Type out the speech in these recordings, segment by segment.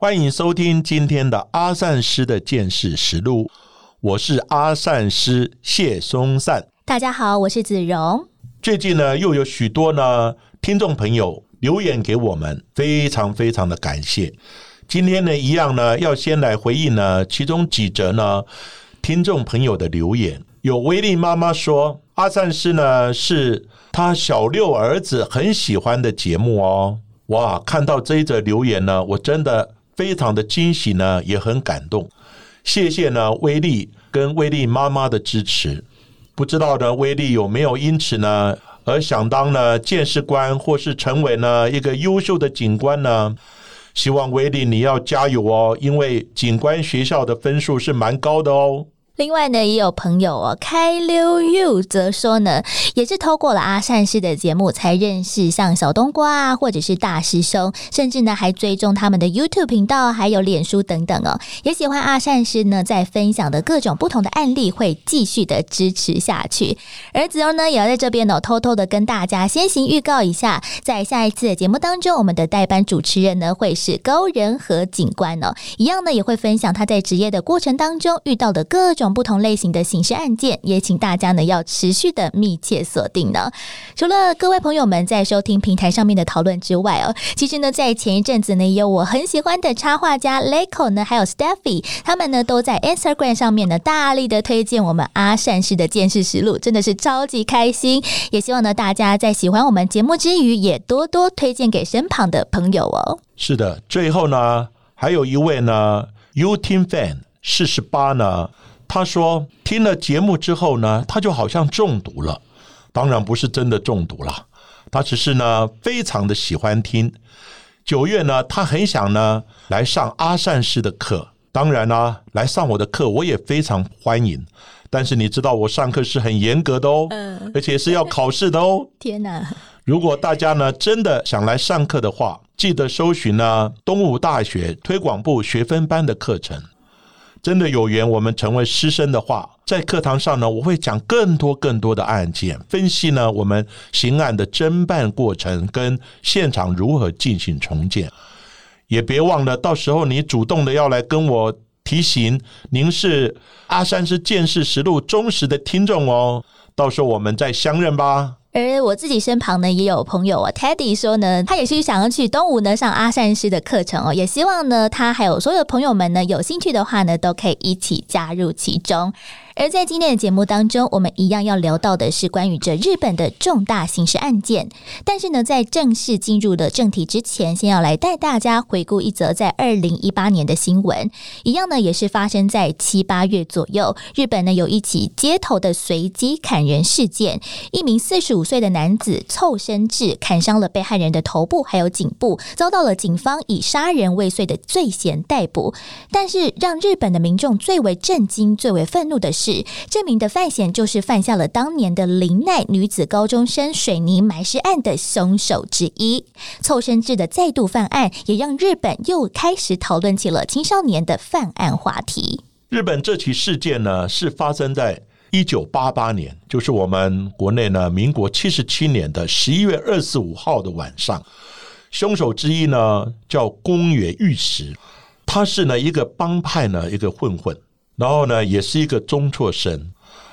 欢迎收听今天的阿善师的见识实录。我是阿善师谢松善。大家好，我是子荣。最近呢，又有许多呢听众朋友留言给我们，非常非常的感谢。今天呢，一样呢，要先来回应呢其中几则呢听众朋友的留言。有威力妈妈说，阿善师呢是他小六儿子很喜欢的节目哦。哇，看到这一则留言呢，我真的非常的惊喜呢，也很感动。谢谢呢，威力跟威力妈妈的支持。不知道呢，威力有没有因此呢而想当呢见识官，或是成为呢一个优秀的警官呢？希望威力你要加油哦，因为警官学校的分数是蛮高的哦。另外呢，也有朋友哦，开溜 you 则说呢，也是透过了阿善师的节目才认识像小冬瓜啊，或者是大师兄，甚至呢还追踪他们的 YouTube 频道，还有脸书等等哦。也喜欢阿善师呢在分享的各种不同的案例，会继续的支持下去。而子荣呢，也要在这边呢偷偷的跟大家先行预告一下，在下一次的节目当中，我们的代班主持人呢会是高仁和警官哦，一样呢也会分享他在职业的过程当中遇到的各种。不同类型的刑事案件，也请大家呢要持续的密切锁定呢。除了各位朋友们在收听平台上面的讨论之外哦，其实呢，在前一阵子呢，也有我很喜欢的插画家 Leco 呢，还有 Steffy，他们呢都在 Instagram 上面呢大力的推荐我们阿善师的见识实录，真的是超级开心。也希望呢大家在喜欢我们节目之余，也多多推荐给身旁的朋友哦。是的，最后呢，还有一位呢，you team Fan 四十八呢。他说：“听了节目之后呢，他就好像中毒了。当然不是真的中毒了，他只是呢非常的喜欢听。九月呢，他很想呢来上阿善师的课。当然呢，来上我的课我也非常欢迎。但是你知道我上课是很严格的哦，而且是要考试的哦。天哪！如果大家呢真的想来上课的话，记得搜寻呢东吴大学推广部学分班的课程。”真的有缘，我们成为师生的话，在课堂上呢，我会讲更多更多的案件，分析呢我们刑案的侦办过程跟现场如何进行重建。也别忘了，到时候你主动的要来跟我提醒，您是阿山是见识实录忠实的听众哦。到时候我们再相认吧。而我自己身旁呢，也有朋友啊，Teddy 说呢，他也是想要去东吴呢上阿善师的课程哦，也希望呢，他还有所有的朋友们呢，有兴趣的话呢，都可以一起加入其中。而在今天的节目当中，我们一样要聊到的是关于这日本的重大刑事案件。但是呢，在正式进入的正题之前，先要来带大家回顾一则在二零一八年的新闻。一样呢，也是发生在七八月左右。日本呢有一起街头的随机砍人事件，一名四十五岁的男子凑身至砍伤了被害人的头部还有颈部，遭到了警方以杀人未遂的罪嫌逮捕。但是让日本的民众最为震惊、最为愤怒的是。这名的范闲就是犯下了当年的林奈女子高中生水泥埋尸案的凶手之一。凑生制的再度犯案，也让日本又开始讨论起了青少年的犯案话题。日本这起事件呢，是发生在一九八八年，就是我们国内呢民国七十七年的十一月二十五号的晚上。凶手之一呢叫宫原玉石，他是呢一个帮派呢一个混混。然后呢，也是一个中辍生。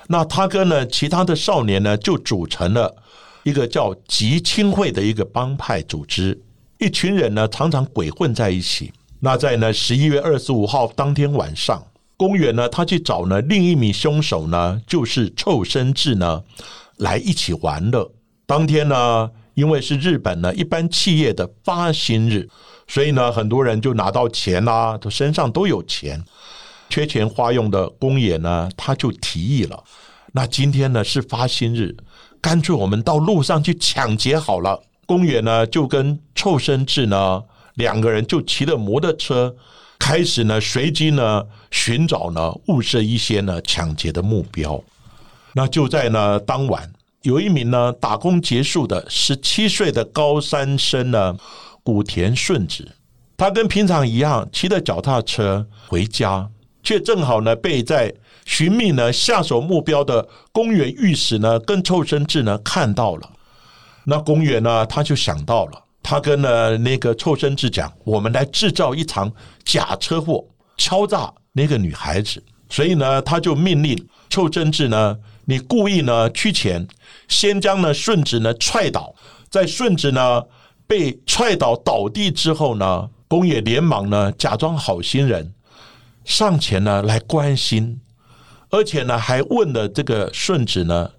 那他跟呢其他的少年呢，就组成了一个叫吉青会的一个帮派组织。一群人呢，常常鬼混在一起。那在呢十一月二十五号当天晚上，公园呢，他去找呢另一名凶手呢，就是臭生志呢，来一起玩乐。当天呢，因为是日本呢一般企业的发薪日，所以呢，很多人就拿到钱啦，他身上都有钱。缺钱花用的公野呢，他就提议了。那今天呢是发薪日，干脆我们到路上去抢劫好了。公园呢就跟臭生志呢两个人就骑着摩托车开始呢随机呢寻找呢物色一些呢抢劫的目标。那就在呢当晚，有一名呢打工结束的十七岁的高三生呢古田顺子，他跟平常一样骑着脚踏车回家，却正好呢被在寻觅呢下手目标的公园御史呢跟臭生志呢看到了。那公园呢他就想到了，他跟呢那个臭生志讲：“我们来制造一场假车祸，敲诈那个女孩子。”所以呢，他就命令臭生志呢。你故意呢屈前，先将呢顺子呢踹倒，在顺子呢被踹倒倒地之后呢，宫野连忙呢假装好心人上前呢来关心，而且呢还问了这个顺子呢，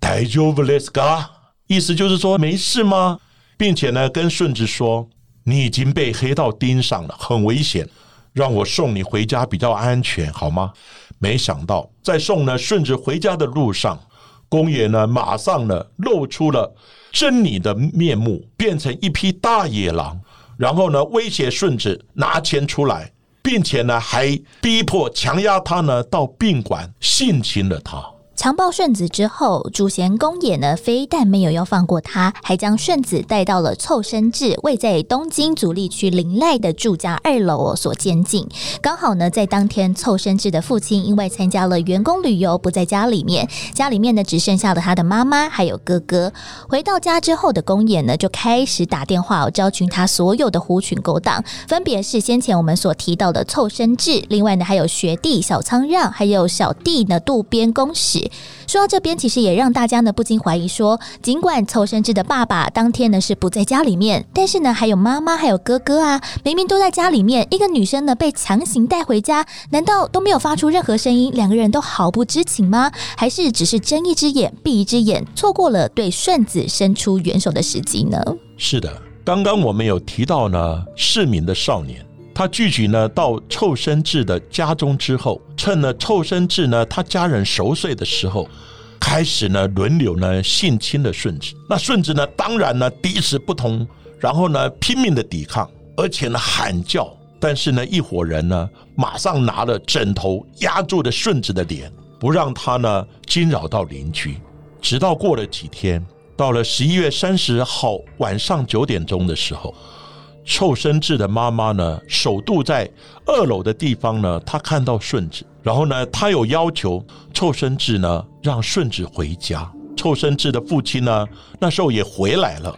大丈夫ですか？意思就是说没事吗？并且呢跟顺子说，你已经被黑道盯上了，很危险，让我送你回家比较安全，好吗？没想到，在送呢顺子回家的路上，公野呢马上呢露出了狰狞的面目，变成一匹大野狼，然后呢威胁顺子拿钱出来， 并且呢还逼迫强压他呢到宾馆性侵了他。强暴顺子之后，主贤公野呢，非但没有要放过他，还将顺子带到了凑生志位在东京足利区林濑的住家二楼，所监禁。刚好呢，在当天，凑生志的父亲因为参加了员工旅游，不在家里面，家里面呢只剩下了他的妈妈还有哥哥。回到家之后的公野呢，就开始打电话哦，招群他所有的狐群狗党，分别是先前我们所提到的凑生志，另外呢还有学弟小仓让，还有小弟呢渡边公使。说到这边，其实也让大家呢不禁怀疑说，尽管凑生智的爸爸当天呢是不在家里面，但是呢还有妈妈还有哥哥啊，明明都在家里面，一个女生呢被强行带回家，难道都没有发出任何声音？两个人都毫不知情吗？还是只是睁一只眼闭一只眼，错过了对顺子伸出援手的时机呢？是的，刚刚我们有提到呢，市民的少年。他聚集呢到臭生志的家中之后，趁呢臭生志呢他家人熟睡的时候，开始呢轮流呢性侵了顺子。那顺子呢当然呢第一次不同，然后呢拼命的抵抗，而且呢喊叫。但是呢一伙人呢马上拿了枕头压住了顺子的脸，不让他呢惊扰到邻居。直到过了几天，到了十一月三十号晚上九点钟的时候。臭生志的妈妈呢，首度在二楼的地方呢，她看到顺子，然后呢，她有要求臭生志呢让顺子回家。臭生志的父亲呢，那时候也回来了，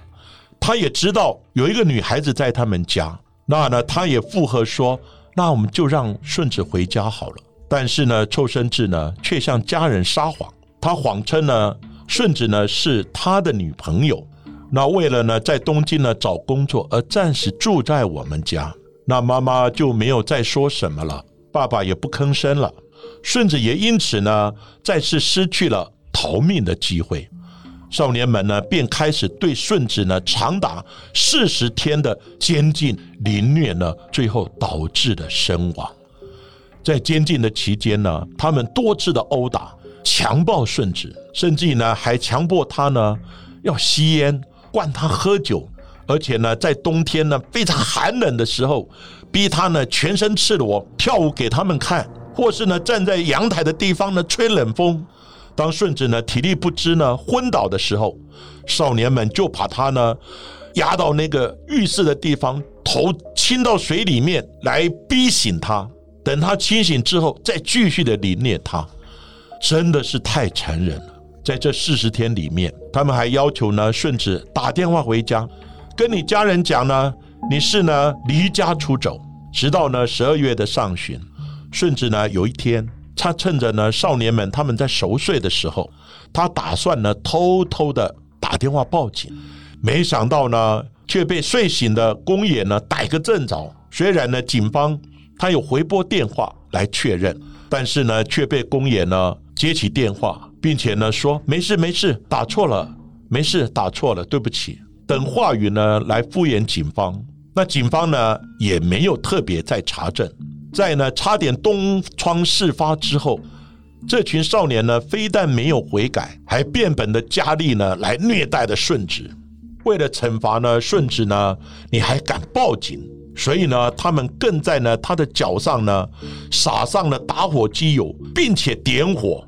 他也知道有一个女孩子在他们家，那呢，他也附和说，那我们就让顺子回家好了。但是呢，臭生智呢却向家人撒谎，他谎称呢顺子呢是他的女朋友。那为了呢，在东京呢找工作而暂时住在我们家，那妈妈就没有再说什么了，爸爸也不吭声了，顺子也因此呢再次失去了逃命的机会。少年们呢便开始对顺子呢长达四十天的监禁凌虐呢，最后导致的身亡。在监禁的期间呢，他们多次的殴打、强暴顺子，甚至呢还强迫他呢要吸烟。灌他喝酒，而且呢，在冬天呢非常寒冷的时候，逼他呢全身赤裸跳舞给他们看，或是呢站在阳台的地方呢吹冷风。当顺子呢体力不支呢昏倒的时候，少年们就把他呢压到那个浴室的地方，头浸到水里面来逼醒他。等他清醒之后，再继续的凌虐他，真的是太残忍了。在这四十天里面，他们还要求呢顺子打电话回家，跟你家人讲呢你是呢离家出走。直到呢十二月的上旬，顺子呢有一天，他趁着呢少年们他们在熟睡的时候，他打算呢偷偷的打电话报警，没想到呢却被睡醒的公野呢逮个正着。虽然呢警方他有回拨电话来确认，但是呢却被公野呢接起电话。并且呢，说没事没事，打错了，没事打错了，对不起。等话语呢来敷衍警方，那警方呢也没有特别在查证。在呢差点东窗事发之后，这群少年呢非但没有悔改，还变本的加厉呢来虐待的顺子。为了惩罚呢顺子呢，你还敢报警？所以呢，他们更在呢他的脚上呢撒上了打火机油，并且点火，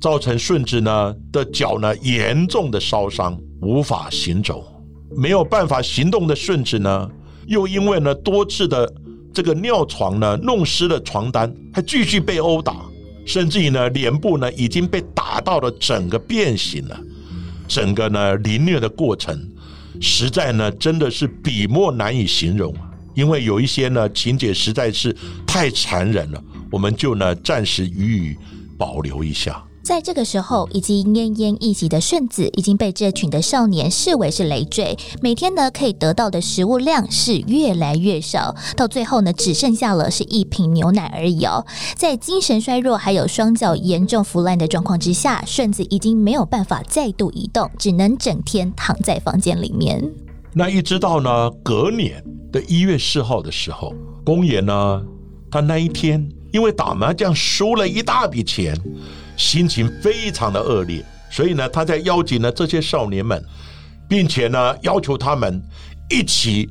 造成顺治呢的脚呢严重的烧伤，无法行走，没有办法行动的顺治呢，又因为呢多次的这个尿床呢弄湿了床单，还继续被殴打，甚至于呢脸部呢已经被打到了整个变形了，整个呢凌虐的过程，实在呢真的是笔墨难以形容啊。因为有一些呢情节实在是太残忍了，我们就呢暂时予以保留一下。在这个时候，已经奄奄一息的顺子已经被这群的少年视为是累赘，每天呢可以得到的食物量是越来越少，到最后呢只剩下了是一瓶牛奶而已哦。在精神衰弱还有双脚严重腐烂的状况之下，顺子已经没有办法再度移动，只能整天躺在房间里面。那一直到呢隔年的一月四号的时候，公爷呢，他那一天因为打麻将输了一大笔钱，心情非常的恶劣，所以呢，他在邀请了这些少年们，并且呢要求他们一起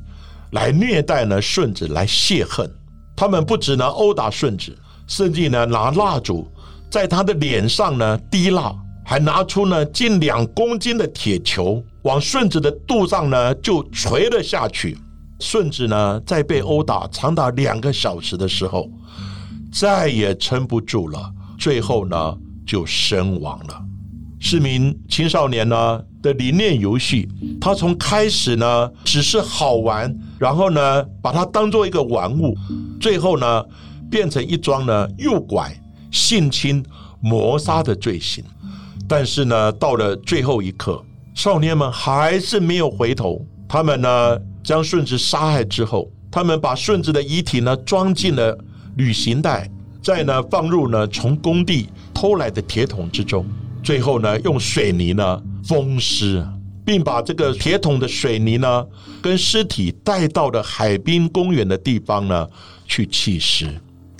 来虐待呢顺子来泄恨。他们不止呢殴打顺子，甚至呢拿蜡烛在他的脸上呢滴蜡，还拿出呢近两公斤的铁球。往顺子的肚上呢就锤了下去，顺子呢在被殴打长达两个小时的时候，再也撑不住了，最后呢就身亡了。是名青少年呢的理念游戏，他从开始呢只是好玩，然后呢把它当做一个玩物，最后呢变成一桩呢诱拐、性侵、谋杀的罪行。但是呢到了最后一刻。少年们还是没有回头，他们呢将顺子杀害之后，他们把顺子的遗体呢装进了旅行袋，再呢放入呢从工地偷来的铁桶之中，最后呢用水泥呢封尸，并把这个铁桶的水泥呢跟尸体带到了海滨公园的地方呢去弃尸。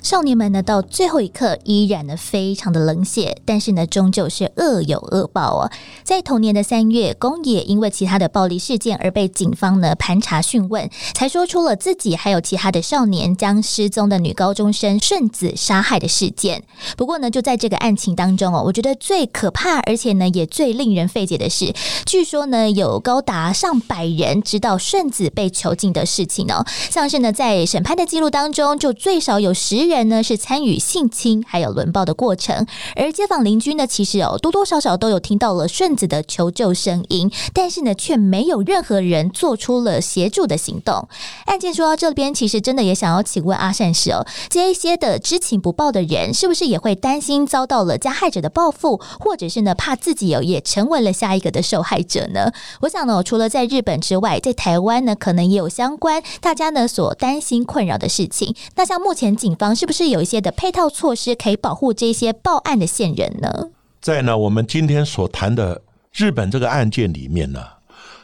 少年们呢，到最后一刻依然呢非常的冷血，但是呢，终究是恶有恶报哦。在同年的三月，宫野因为其他的暴力事件而被警方呢盘查讯问，才说出了自己还有其他的少年将失踪的女高中生顺子杀害的事件。不过呢，就在这个案情当中哦，我觉得最可怕，而且呢也最令人费解的是，据说呢有高达上百人知道顺子被囚禁的事情哦，像是呢在审判的记录当中，就最少有十人。人呢是参与性侵还有轮暴的过程，而街坊邻居呢其实哦多多少少都有听到了顺子的求救声音，但是呢却没有任何人做出了协助的行动。案件说到这边，其实真的也想要请问阿善师哦，这一些的知情不报的人，是不是也会担心遭到了加害者的报复，或者是呢怕自己有也成为了下一个的受害者呢？我想呢，除了在日本之外，在台湾呢可能也有相关大家呢所担心困扰的事情。那像目前警方是。不是有一些的配套措施可以保护这些报案的线人呢？在呢，我们今天所谈的日本这个案件里面呢，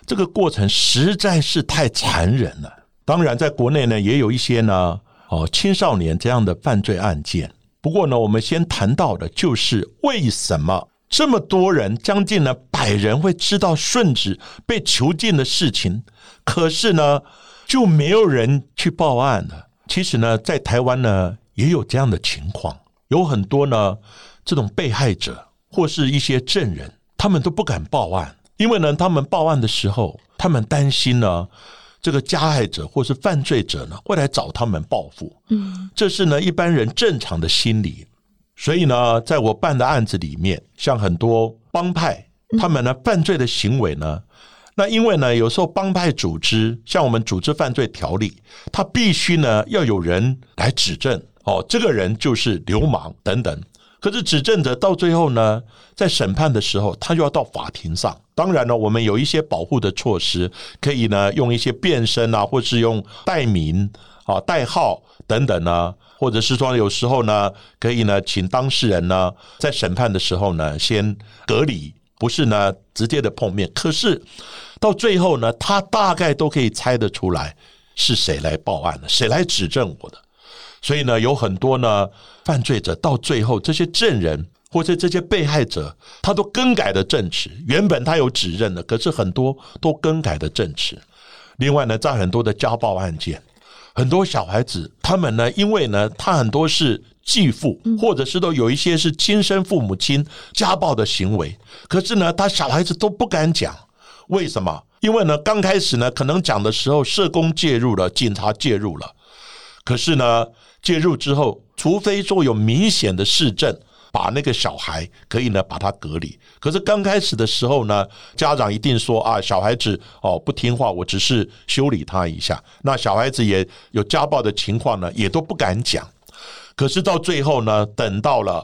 这个过程实在是太残忍了。当然，在国内呢，也有一些呢，哦，青少年这样的犯罪案件。不过呢，我们先谈到的就是为什么这么多人，将近呢百人会知道顺子被囚禁的事情，可是呢，就没有人去报案了。其实呢，在台湾呢。也有这样的情况，有很多呢，这种被害者或是一些证人，他们都不敢报案，因为呢，他们报案的时候，他们担心呢，这个加害者或是犯罪者呢，会来找他们报复。嗯，这是呢一般人正常的心理。所以呢，在我办的案子里面，像很多帮派，他们呢犯罪的行为呢，那因为呢，有时候帮派组织，像我们组织犯罪条例，他必须呢要有人来指证。哦，这个人就是流氓等等。可是指证者到最后呢，在审判的时候，他就要到法庭上。当然了，我们有一些保护的措施，可以呢用一些变身啊，或是用代名啊、代号等等呢，或者是说有时候呢，可以呢请当事人呢在审判的时候呢先隔离，不是呢直接的碰面。可是到最后呢，他大概都可以猜得出来是谁来报案的，谁来指证我的。所以呢，有很多呢犯罪者到最后，这些证人或者这些被害者，他都更改了证词。原本他有指认的，可是很多都更改的证词。另外呢，在很多的家暴案件，很多小孩子，他们呢，因为呢，他很多是继父，或者是都有一些是亲生父母亲家暴的行为，可是呢，他小孩子都不敢讲，为什么？因为呢，刚开始呢，可能讲的时候，社工介入了，警察介入了，可是呢，介入之后，除非说有明显的事证。把那个小孩可以呢把他隔离，可是刚开始的时候呢，家长一定说啊，小孩子哦不听话，我只是修理他一下。那小孩子也有家暴的情况呢，也都不敢讲。可是到最后呢，等到了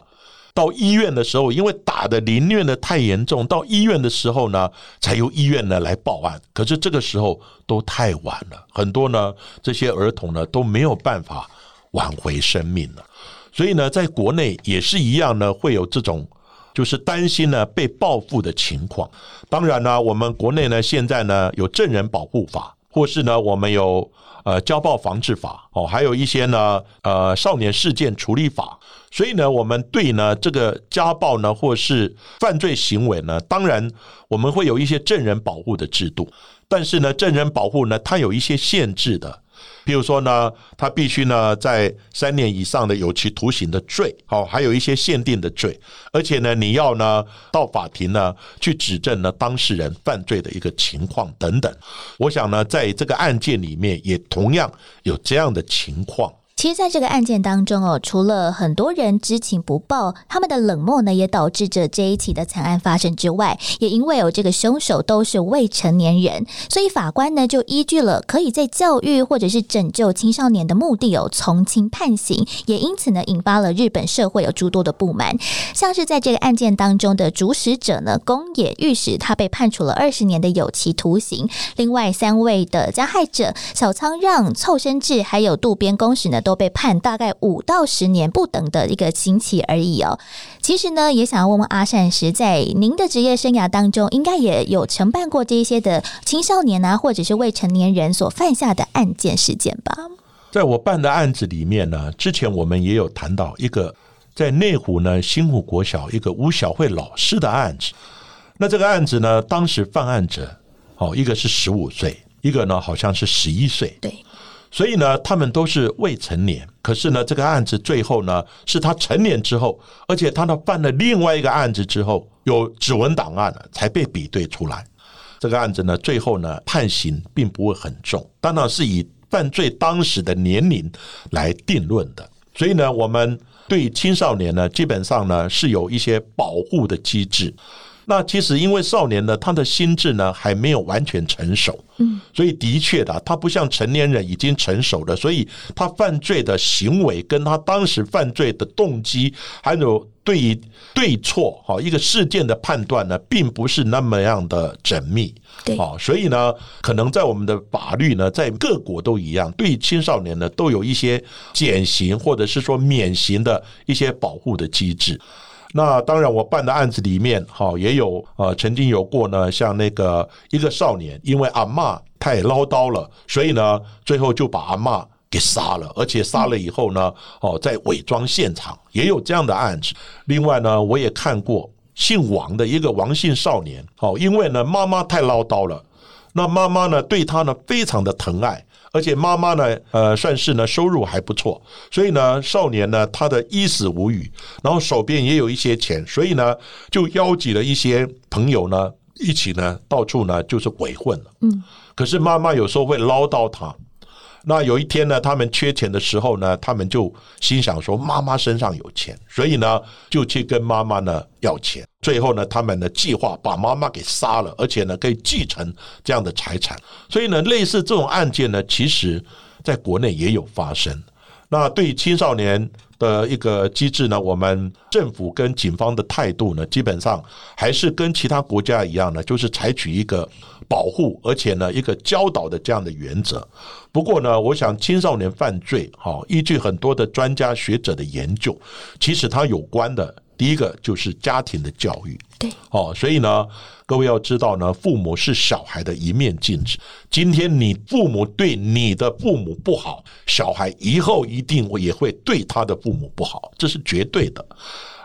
到医院的时候，因为打的凌虐的太严重，到医院的时候呢，才由医院呢来报案。可是这个时候都太晚了，很多呢这些儿童呢都没有办法挽回生命了。所以呢，在国内也是一样呢，会有这种就是担心呢被报复的情况。当然呢，我们国内呢现在呢有证人保护法，或是呢我们有呃家暴防治法哦，还有一些呢呃少年事件处理法。所以呢，我们对呢这个家暴呢或是犯罪行为呢，当然我们会有一些证人保护的制度，但是呢证人保护呢它有一些限制的。比如说呢，他必须呢在三年以上的有期徒刑的罪，好，还有一些限定的罪，而且呢，你要呢到法庭呢去指证呢当事人犯罪的一个情况等等。我想呢，在这个案件里面也同样有这样的情况。其实，在这个案件当中哦，除了很多人知情不报，他们的冷漠呢，也导致着这一起的惨案发生之外，也因为有这个凶手都是未成年人，所以法官呢就依据了可以在教育或者是拯救青少年的目的有从轻判刑，也因此呢引发了日本社会有诸多的不满。像是在这个案件当中的主使者呢，宫野御史，他被判处了二十年的有期徒刑。另外三位的加害者小仓让、凑生志还有渡边公使呢。都被判大概五到十年不等的一个刑期而已哦。其实呢，也想要问问阿善时，在您的职业生涯当中，应该也有承办过这一些的青少年啊，或者是未成年人所犯下的案件事件吧？在我办的案子里面呢，之前我们也有谈到一个在内湖呢新湖国小一个吴小慧老师的案子。那这个案子呢，当时犯案者哦，一个是十五岁，一个呢好像是十一岁。对。所以呢，他们都是未成年。可是呢，这个案子最后呢，是他成年之后，而且他呢犯了另外一个案子之后，有指纹档案了，才被比对出来。这个案子呢，最后呢判刑并不会很重，当然是以犯罪当时的年龄来定论的。所以呢，我们对青少年呢，基本上呢是有一些保护的机制。那其实因为少年呢，他的心智呢还没有完全成熟，嗯，所以的确的，他不像成年人已经成熟了，所以他犯罪的行为跟他当时犯罪的动机，还有对于对错哈一个事件的判断呢，并不是那么样的缜密，对，啊，所以呢，可能在我们的法律呢，在各国都一样，对青少年呢都有一些减刑或者是说免刑的一些保护的机制。那当然，我办的案子里面，哈，也有呃，曾经有过呢，像那个一个少年，因为阿妈太唠叨了，所以呢，最后就把阿妈给杀了，而且杀了以后呢，哦，在伪装现场，也有这样的案子。另外呢，我也看过姓王的一个王姓少年，哦，因为呢，妈妈太唠叨了，那妈妈呢，对他呢，非常的疼爱。而且妈妈呢，呃，算是呢收入还不错，所以呢，少年呢他的衣食无虞，然后手边也有一些钱，所以呢就邀集了一些朋友呢一起呢到处呢就是鬼混了。嗯，可是妈妈有时候会唠叨他。那有一天呢，他们缺钱的时候呢，他们就心想说妈妈身上有钱，所以呢就去跟妈妈呢要钱。最后呢，他们的计划把妈妈给杀了，而且呢可以继承这样的财产。所以呢，类似这种案件呢，其实在国内也有发生。那对青少年的一个机制呢，我们政府跟警方的态度呢，基本上还是跟其他国家一样呢，就是采取一个保护，而且呢一个教导的这样的原则。不过呢，我想青少年犯罪，哈，依据很多的专家学者的研究，其实它有关的。第一个就是家庭的教育，对，哦，所以呢，各位要知道呢，父母是小孩的一面镜子。今天你父母对你的父母不好，小孩以后一定也会对他的父母不好，这是绝对的。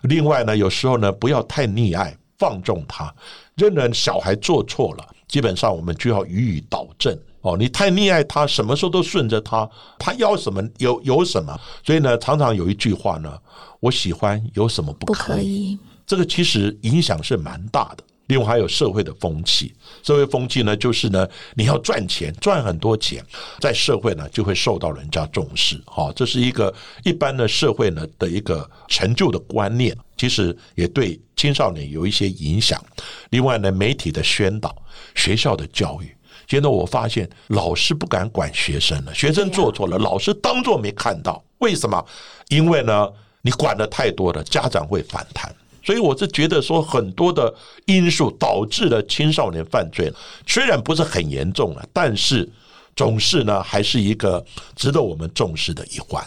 另外呢，有时候呢，不要太溺爱、放纵他。认人小孩做错了，基本上我们就要予以导正，哦，你太溺爱他，什么时候都顺着他，他要什么有有什么。所以呢，常常有一句话呢，我喜欢有什么不不可以？可以。这个其实影响是蛮大的。另外还有社会的风气，社会风气呢，就是呢，你要赚钱，赚很多钱，在社会呢就会受到人家重视，哈、这是一个一般的社会呢的一个成就的观念，其实也对青少年有一些影响。另外呢，媒体的宣导，学校的教育。现在我发现老师不敢管学生了，学生做错了，老师当做没看到。为什么？因为呢，你管的太多了，家长会反弹。所以我是觉得说，很多的因素导致了青少年犯罪，虽然不是很严重了，但是总是呢，还是一个值得我们重视的一环。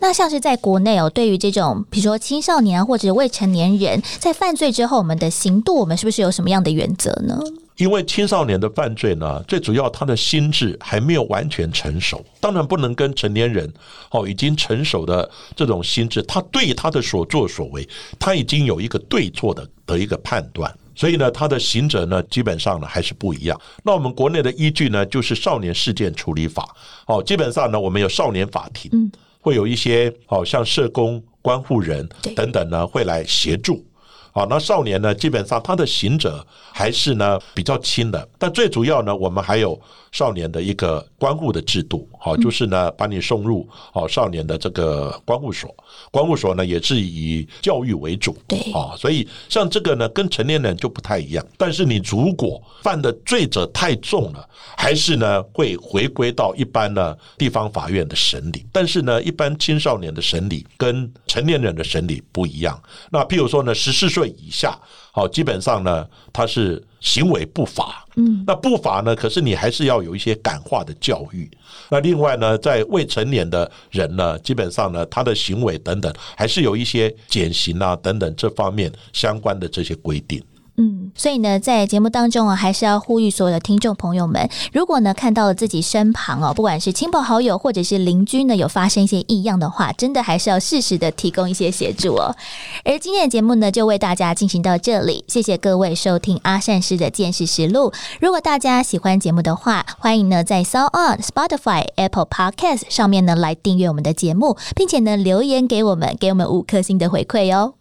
那像是在国内哦，对于这种比如说青少年啊或者未成年人在犯罪之后，我们的刑度，我们是不是有什么样的原则呢？因为青少年的犯罪呢，最主要他的心智还没有完全成熟，当然不能跟成年人哦已经成熟的这种心智，他对他的所作所为，他已经有一个对错的的一个判断。所以呢，他的刑责呢，基本上呢还是不一样。那我们国内的依据呢，就是《少年事件处理法》哦，基本上呢，我们有少年法庭，嗯会有一些哦，像社工、关护人等等呢，会来协助。好，那少年呢，基本上他的刑责还是呢比较轻的，但最主要呢，我们还有少年的一个关护的制度，好，就是呢把你送入好少年的这个关护所，关护所呢也是以教育为主，对。啊，所以像这个呢跟成年人就不太一样，但是你如果犯的罪责太重了，还是呢会回归到一般呢地方法院的审理，但是呢一般青少年的审理跟成年人的审理不一样，那譬如说呢十四岁以下，好，基本上呢他是行为不法，嗯，那不法呢，可是你还是要有一些感化的教育。那另外呢，在未成年的人呢，基本上呢，他的行为等等，还是有一些减刑啊等等这方面相关的这些规定。嗯，所以呢，在节目当中啊，还是要呼吁所有的听众朋友们，如果呢看到了自己身旁哦，不管是亲朋好友或者是邻居呢，有发生一些异样的话，真的还是要适时的提供一些协助哦。而今天的节目呢，就为大家进行到这里，谢谢各位收听阿善师的见识实录。如果大家喜欢节目的话，欢迎呢在 s o On、Spotify、Apple Podcast 上面呢来订阅我们的节目，并且呢留言给我们，给我们五颗星的回馈哦。